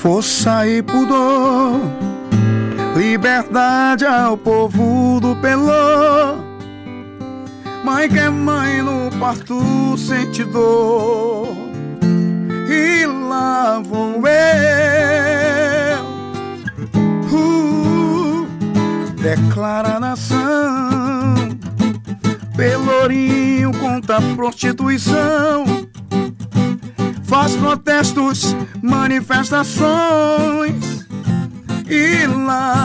Força e pudor, liberdade ao povo do Pelô. Mãe que é mãe no parto sente dor. E lá vou eu, uh, declara a nação. Pelourinho contra a prostituição faz protestos, manifestações. E lá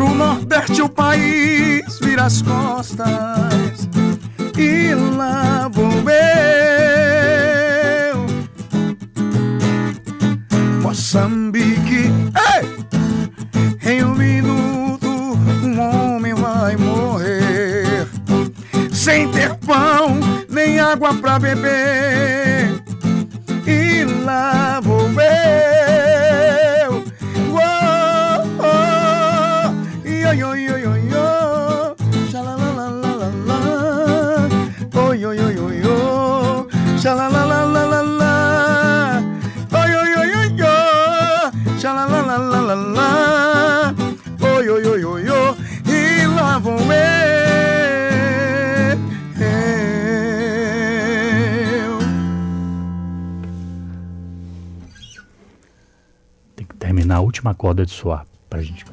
Pro Nordeste o país vira as costas. E lá vou eu. Moçambique, ei! Em um minuto um homem vai morrer sem ter pão nem água pra beber. E lá Oh, yo, yo, yo, yo. Xalalalalala. Oh, yo, yo, yo, yo. Xalalalalala. Oh, yo, yo, yo, yo. E lá vou eu. Tem que terminar a última corda de soar pra gente.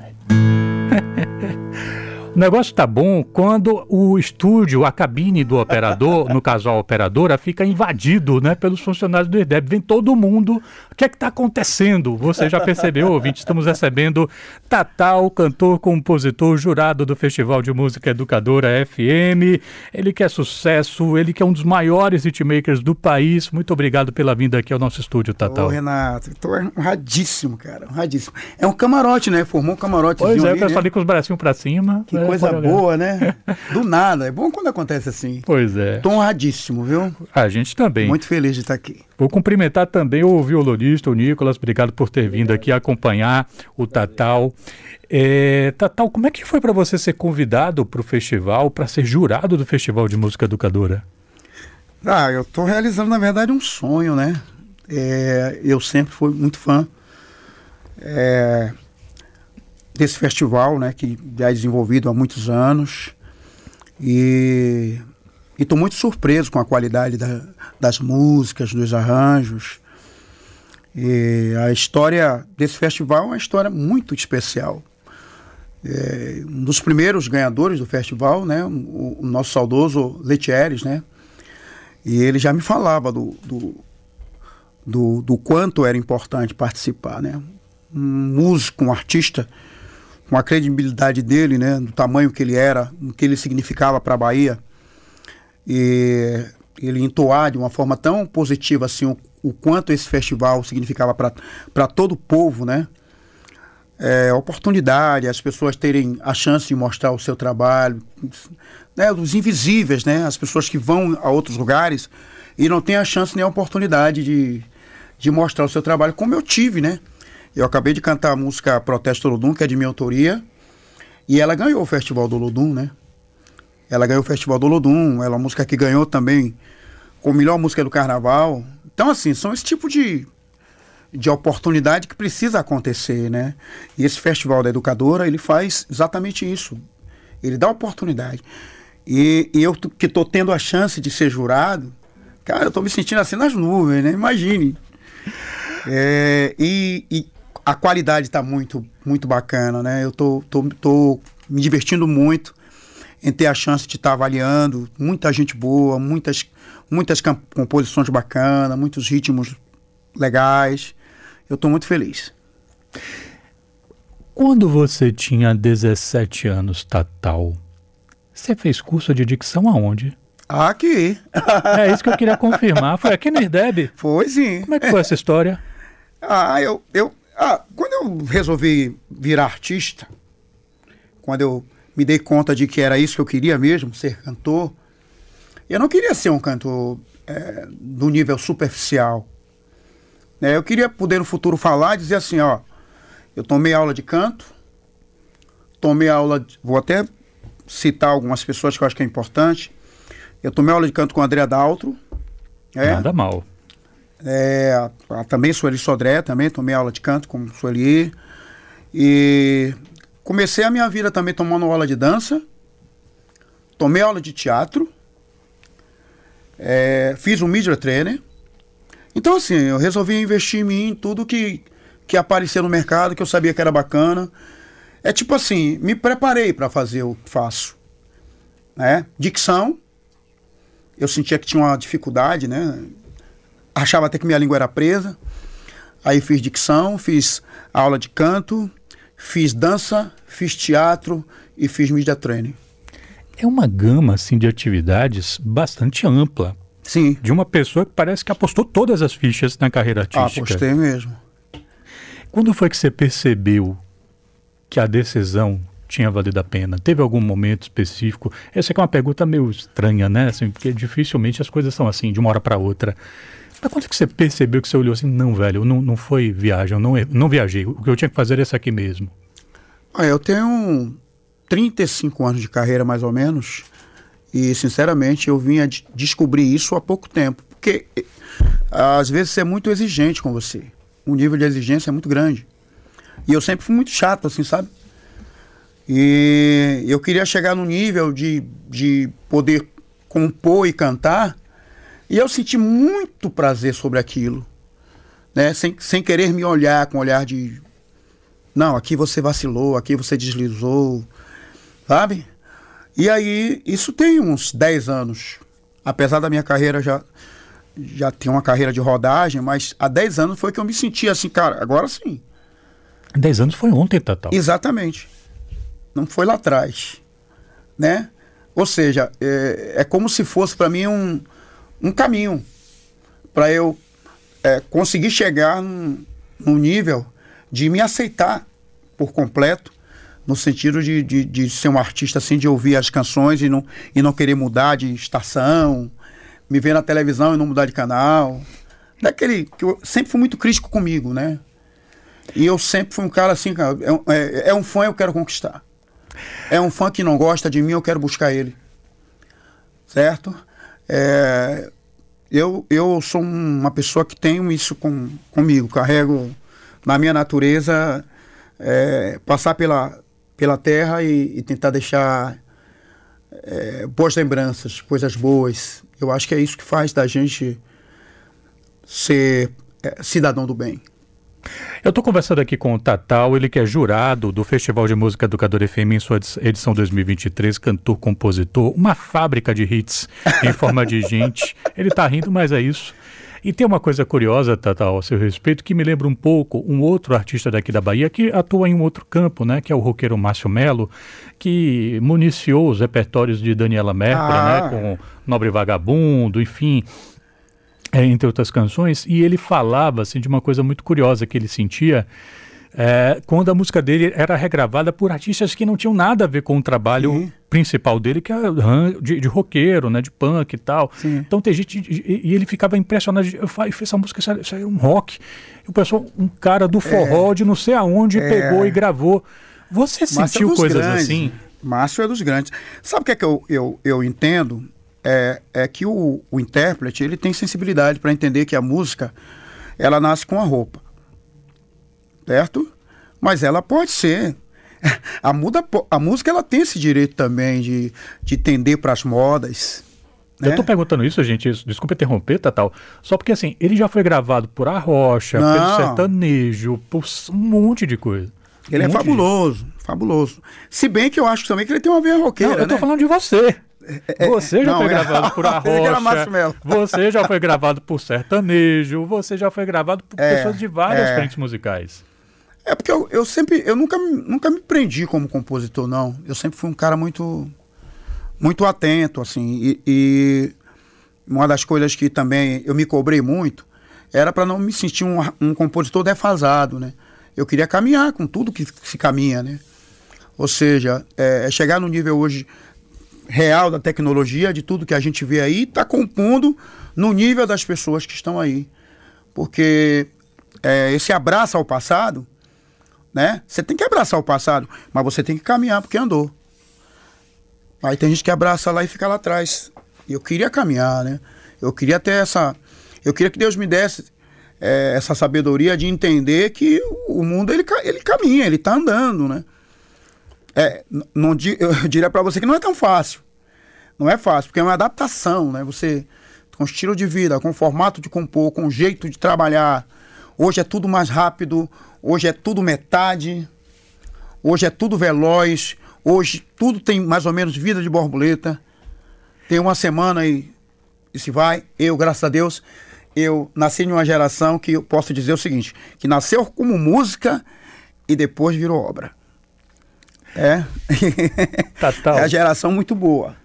O negócio tá bom quando o estúdio, a cabine do operador, no caso a operadora, fica invadido, né, pelos funcionários do IRDEB. Vem todo mundo. O que é que tá acontecendo? Você já percebeu, ouvinte? Estamos recebendo Tatal, cantor, compositor, jurado do Festival de Música Educadora FM. Ele que é sucesso, ele que é um dos maiores hitmakers do país. Muito obrigado pela vinda aqui ao nosso estúdio, Tatal. Ô, Renato, tô honradíssimo, cara, honradíssimo. É um camarote, né? Formou um camarote. Pois é, eu ali, quero né? falar com os bracinhos pra cima. Que né, coisa pode olhar. boa, né? Do nada. É bom quando acontece assim. Pois é. Tô honradíssimo, viu? A gente também. Muito feliz de estar aqui. Vou cumprimentar também o violonista, o Nicolas. Obrigado por ter vindo aqui acompanhar o Tatal. É, Tatal, como é que foi para você ser convidado para o festival, para ser jurado do Festival de Música Educadora? Ah, eu tô realizando, na verdade, um sonho, né? É, eu sempre fui muito fã é, desse festival, né? Que já é desenvolvido há muitos anos. E estou muito surpreso com a qualidade da- das músicas, dos arranjos. E a história desse festival é uma história muito especial. É, um dos primeiros ganhadores do festival, né? O, o nosso saudoso Letieres, né? E ele já me falava do, do, do, do quanto era importante participar, né? Um músico, um artista, com a credibilidade dele, né? Do tamanho que ele era, o que ele significava para a Bahia. E ele entoar de uma forma tão positiva assim o, o quanto esse festival significava para todo o povo, né? É, oportunidade, as pessoas terem a chance de mostrar o seu trabalho, né, os invisíveis, né, as pessoas que vão a outros lugares e não têm a chance nem a oportunidade de, de mostrar o seu trabalho, como eu tive, né? Eu acabei de cantar a música Protesto Lodum, que é de minha autoria, e ela ganhou o Festival do Lodum, né? Ela ganhou o Festival do Lodum, ela é uma música que ganhou também como melhor música do carnaval. Então, assim, são esse tipo de, de oportunidade que precisa acontecer, né? E esse Festival da Educadora, ele faz exatamente isso. Ele dá oportunidade. E, e eu que estou tendo a chance de ser jurado, cara, eu estou me sentindo assim nas nuvens, né? Imagine. É, e, e a qualidade está muito, muito bacana, né? Eu tô, tô, tô me divertindo muito em ter a chance de estar avaliando. Muita gente boa, muitas, muitas composições bacanas, muitos ritmos legais. Eu estou muito feliz. Quando você tinha 17 anos, Tatal, você fez curso de dicção aonde? Aqui. É isso que eu queria confirmar. Foi aqui no IRDEB? Foi sim. Como é que foi essa história? Ah, eu, eu ah, quando eu resolvi virar artista, quando eu me dei conta de que era isso que eu queria mesmo, ser cantor, eu não queria ser um cantor é, do nível superficial. Né? Eu queria poder no futuro falar e dizer assim, ó, eu tomei aula de canto, tomei aula, de, vou até citar algumas pessoas que eu acho que é importante. Eu tomei aula de canto com a André Daltro. É, Nada mal. É, também Sueli Sodré, também tomei aula de canto com Sueli. E comecei a minha vida também tomando aula de dança. Tomei aula de teatro. É, fiz um media trainer. Então, assim, eu resolvi investir em mim, em tudo que, que aparecia no mercado, que eu sabia que era bacana. É tipo assim, me preparei para fazer o que faço. Né? Dicção, eu sentia que tinha uma dificuldade, né? Achava até que minha língua era presa. Aí fiz dicção, fiz aula de canto, fiz dança, fiz teatro e fiz media training. É uma gama assim de atividades bastante ampla. Sim. De uma pessoa que parece que apostou todas as fichas na carreira artística. Apostei mesmo. Quando foi que você percebeu que a decisão tinha valido a pena? Teve algum momento específico? Essa é uma pergunta meio estranha, né? Assim, porque dificilmente as coisas são assim, de uma hora para outra. Mas quando é que você percebeu que você olhou assim, não, velho, não, não foi viagem, eu não, não viajei, o que eu tinha que fazer é isso aqui mesmo? Ah, eu tenho 35 anos de carreira, mais ou menos, e sinceramente eu vinha de descobrir isso há pouco tempo, porque às vezes você é muito exigente com você, o nível de exigência é muito grande. E eu sempre fui muito chato, assim, sabe? E eu queria chegar no nível de, de poder compor e cantar e eu senti muito prazer sobre aquilo, né? Sem, sem querer me olhar com olhar de não, aqui você vacilou, aqui você deslizou, sabe? E aí, isso tem uns 10 anos. Apesar da minha carreira já já ter uma carreira de rodagem, mas há 10 anos foi que eu me senti assim, cara, agora sim. 10 anos foi ontem, Tatal. Exatamente. Não foi lá atrás, né? Ou seja, é, é como se fosse para mim um, um caminho para eu é, conseguir chegar num, num, nível de me aceitar por completo, no sentido de, de, de, ser um artista assim, de ouvir as canções e não, e não querer mudar de estação, me ver na televisão e não mudar de canal. Daquele que eu sempre fui muito crítico comigo, né? E eu sempre fui um cara assim, cara, é, é, é um fã eu quero conquistar. É um fã que não gosta de mim, eu quero buscar ele. Certo? É, eu, eu sou uma pessoa que tenho isso com, comigo, carrego na minha natureza é, passar pela, pela terra e, e tentar deixar é, boas lembranças, coisas boas. Eu acho que é isso que faz da gente ser é, cidadão do bem. Eu estou conversando aqui com o Tatal, ele que é jurado do Festival de Música Educador FM em sua edição 2023, cantor, compositor, uma fábrica de hits em forma de gente. Ele está rindo, mas é isso. E tem uma coisa curiosa, Tatal, a seu respeito, que me lembra um pouco um outro artista daqui da Bahia que atua em um outro campo, né? Que é o roqueiro Márcio Melo, que municiou os repertórios de Daniela Mercury, né, ah. né? Com Nobre Vagabundo, enfim é, entre outras canções, e ele falava assim, de uma coisa muito curiosa que ele sentia é, quando a música dele era regravada por artistas que não tinham nada a ver com o trabalho Sim. principal dele, que é de, de roqueiro, né, de punk e tal. Sim. Então tem gente. E, e, ele ficava impressionado. Eu fiz essa música, isso é um rock. E o pessoal, um cara do forró é. de não sei aonde é. pegou e gravou. Você sentiu coisas grandes. assim? Márcio é dos grandes. Sabe o que é que eu, eu, eu entendo? É, é que o, o intérprete ele tem sensibilidade para entender que a música ela nasce com a roupa, certo? Mas ela pode ser a, muda, a música ela tem esse direito também de, de tender para as modas. Né? Eu tô perguntando isso, gente, desculpa interromper, Tatal, só porque assim, ele já foi gravado por A Rocha, Não. pelo sertanejo, por um monte de coisa. Ele um é fabuloso, de... fabuloso. Se bem que eu acho também que ele tem uma veia roqueira, Não, eu tô né? falando de você. É, é, você já não, foi é, gravado por Arrocha, você já foi gravado por sertanejo, você já foi gravado por é, pessoas de várias é. frentes musicais. É porque eu, eu sempre, eu nunca, nunca me prendi como compositor, não. Eu sempre fui um cara muito, muito atento, assim, e, e uma das coisas que também eu me cobrei muito era para não me sentir um, um, compositor defasado, né? Eu queria caminhar com tudo que se caminha, né? Ou seja, é, é chegar no nível hoje real da tecnologia, de tudo que a gente vê aí, está compondo no nível das pessoas que estão aí. Porque é, esse abraço ao passado, né? Você tem que abraçar o passado, mas você tem que caminhar porque andou. Aí tem gente que abraça lá e fica lá atrás. Eu queria caminhar, né? Eu queria ter essa. Eu queria que Deus me desse é, essa sabedoria de entender que o mundo ele, ele caminha, ele está andando, né? É, não, eu diria para você que não é tão fácil. Não é fácil, porque é uma adaptação, né? Você, com estilo de vida, com formato de compor, com jeito de trabalhar. Hoje é tudo mais rápido, hoje é tudo metade, hoje é tudo veloz, hoje tudo tem mais ou menos vida de borboleta. Tem uma semana e, e se vai. Eu, graças a Deus, eu nasci em uma geração que eu posso dizer o seguinte, que nasceu como música e depois virou obra. É. Tatal. é a geração muito boa.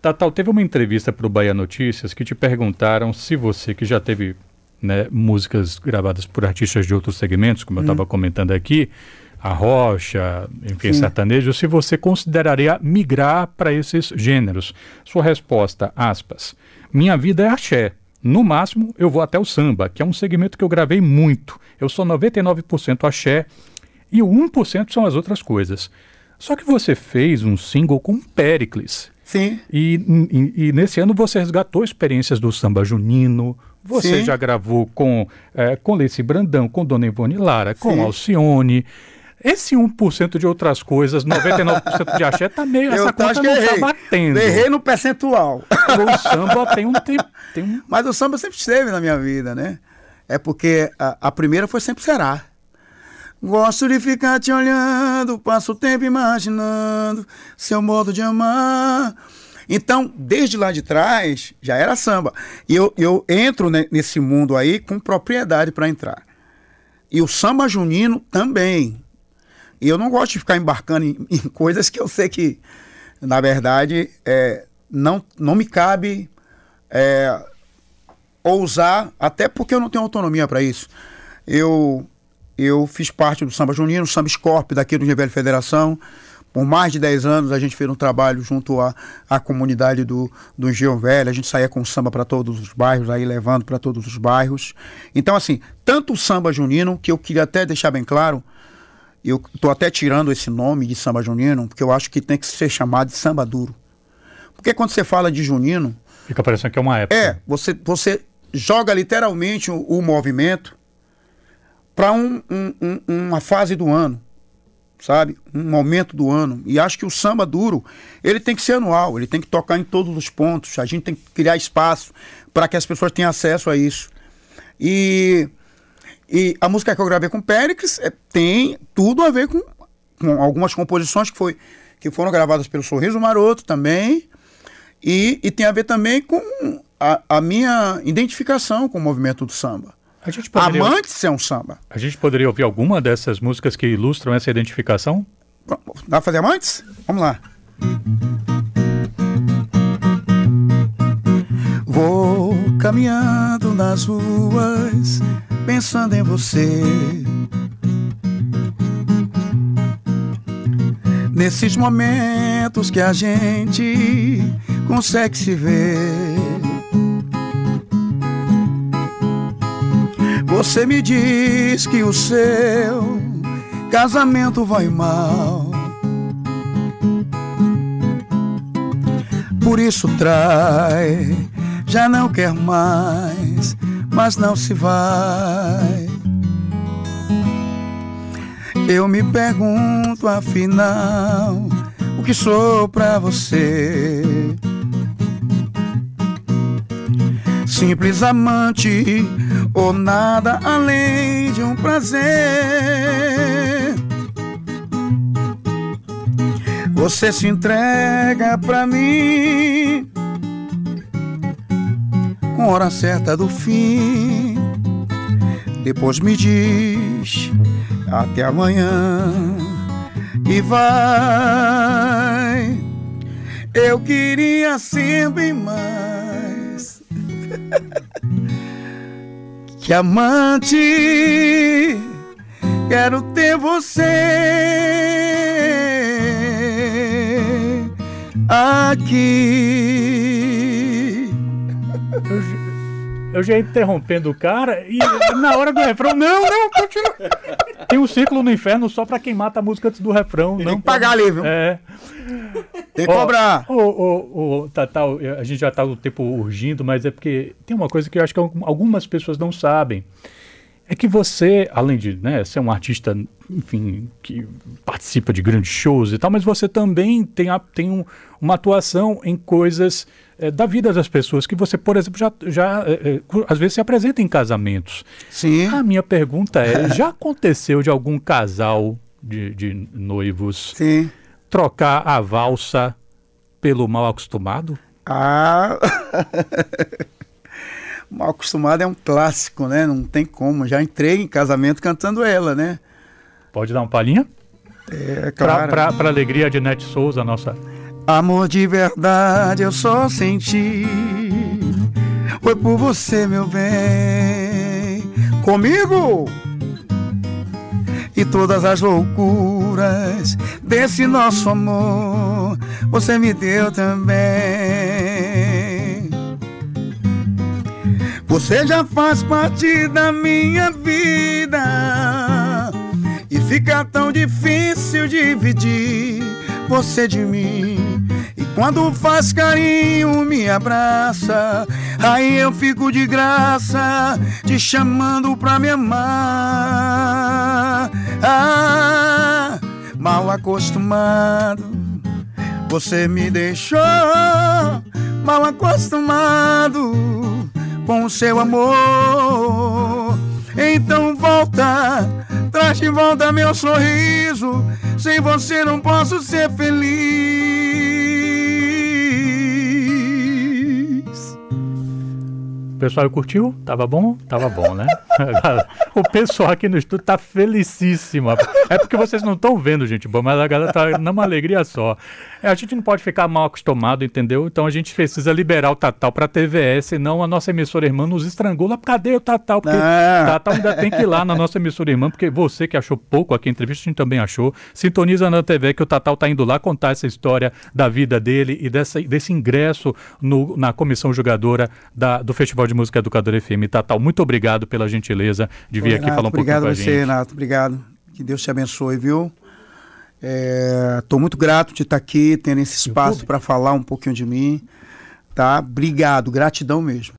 Tatal, teve uma entrevista para o Bahia Notícias que te perguntaram se você, que já teve né, músicas gravadas por artistas de outros segmentos, como eu estava hum. comentando aqui, a rocha, enfim, Sim. sertanejo, se você consideraria migrar para esses gêneros. Sua resposta, aspas, minha vida é axé. No máximo, eu vou até o samba, que é um segmento que eu gravei muito. Eu sou 99% axé e o 1% são as outras coisas. Só que você fez um single com Pericles. Sim. E, e, e nesse ano você resgatou experiências do samba junino, você Sim. já gravou com, é, com Leci Brandão, com Dona Ivone Lara, com Sim. Alcione. Esse 1% de outras coisas, 99% de axé, tá meio. Eu essa conta não tá errei. tá batendo. Errei no percentual. O samba tem um tempo. Um... Mas o samba sempre esteve na minha vida, né? É porque a, a primeira foi sempre será. Gosto de ficar te olhando, passo o tempo imaginando seu modo de amar. Então, desde lá de trás, já era samba. E eu, eu entro nesse mundo aí com propriedade para entrar. E o samba junino também. E eu não gosto de ficar embarcando em, em coisas que eu sei que, na verdade, é, não, não me cabe é, ousar, até porque eu não tenho autonomia para isso. Eu, eu fiz parte do Samba Junino, Samba Scorpio, daqui do Nível Federação. Por mais de 10 anos a gente fez um trabalho junto à, à comunidade do, do Engenho Velho, a gente saía com samba para todos os bairros, aí levando para todos os bairros. Então, assim, tanto o samba junino, que eu queria até deixar bem claro, eu estou até tirando esse nome de samba junino, porque eu acho que tem que ser chamado de samba duro. Porque quando você fala de junino. Fica parecendo que é uma época. É, você, você joga literalmente o, o movimento para um, um, um, uma fase do ano, sabe? Um momento do ano. E acho que o samba duro, ele tem que ser anual, ele tem que tocar em todos os pontos. A gente tem que criar espaço para que as pessoas tenham acesso a isso. E e a música que eu gravei com Péricles é, tem tudo a ver com, com, algumas composições que, foi, que foram gravadas pelo Sorriso Maroto também. E, e tem a ver também com a, a minha identificação com o movimento do samba. A gente poderia... Amantes é um samba. A gente poderia ouvir alguma dessas músicas que ilustram essa identificação? Dá pra fazer amantes? Vamos lá. Vou caminhando nas ruas pensando em você. Nesses momentos que a gente consegue se ver. Você me diz que o seu casamento vai mal. Por isso trai, já não quer mais mas não se vai. Eu me pergunto afinal o que sou pra você. Simples amante ou nada além de um prazer. Você se entrega pra mim com hora certa do fim. Depois me diz até amanhã e vai. Eu queria sempre mais que amante. Quero ter você aqui. Eu já ia interrompendo o cara e na hora do refrão, não, não, continua. Tem um círculo no inferno só pra quem mata a música antes do refrão. Tem não que pagar ali, viu? É. Tem que cobrar. Ô, ô, ô, Tatal, a gente já tá o tempo urgindo, mas é porque tem uma coisa que eu acho que algumas pessoas não sabem. É que você, além de né, ser um artista, enfim, que participa de grandes shows e tal, mas você também tem, a, tem um, uma atuação em coisas é, da vida das pessoas que você, por exemplo, já, já é, é, às vezes se apresenta em casamentos. Sim. A minha pergunta é: já aconteceu de algum casal de, de noivos Sim. trocar a valsa pelo mal acostumado? Ah. Mal acostumado é um clássico, né? Não tem como. Já entrei em casamento cantando ela, né? Pode dar uma palhinha? É, claro. Pra, pra, pra alegria de Nete Souza, nossa. Amor de verdade eu só senti. Foi por você, meu bem. Comigo! E todas as loucuras desse nosso amor você me deu também. Você já faz parte da minha vida e fica tão difícil dividir você de mim. E quando faz carinho, me abraça. Aí eu fico de graça, te chamando pra me amar. Ah, mal acostumado, você me deixou mal acostumado com o seu amor. Então volta, traz de volta meu sorriso. Sem você não posso ser feliz. Pessoal curtiu? Tava bom? Tava bom, né? o pessoal aqui no estúdio tá felicíssimo. É porque vocês não estão vendo, gente boa, mas a galera tá numa alegria só. É, a gente não pode ficar mal acostumado, entendeu? Então a gente precisa liberar o Tatal pra TVS, senão a nossa emissora irmã nos estrangula. Cadê o Tatal? Porque Ah. o Tatal ainda tem que ir lá na nossa emissora irmã, porque você que achou pouco aqui a entrevista, a gente também achou. Sintoniza na TV que o Tatal tá indo lá contar essa história da vida dele e dessa, desse ingresso no- na comissão jogadora da- do Festival de Música Educadora FM. Tatal, muito obrigado pela gentileza de vir aqui Renato, falar um obrigado pouquinho com a você, gente. Renato. Obrigado. Que Deus te abençoe, viu? Estou muito grato de estar aqui, tendo esse espaço para falar um pouquinho de mim. Tá? Obrigado, gratidão mesmo.